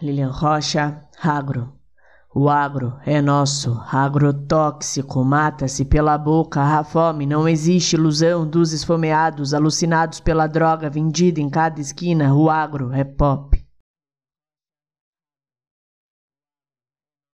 Lilian Rocha, agro. O agro é nosso, agrotóxico, mata-se pela boca, a fome, não existe ilusão dos esfomeados, alucinados pela droga vendida em cada esquina, o agro é pop.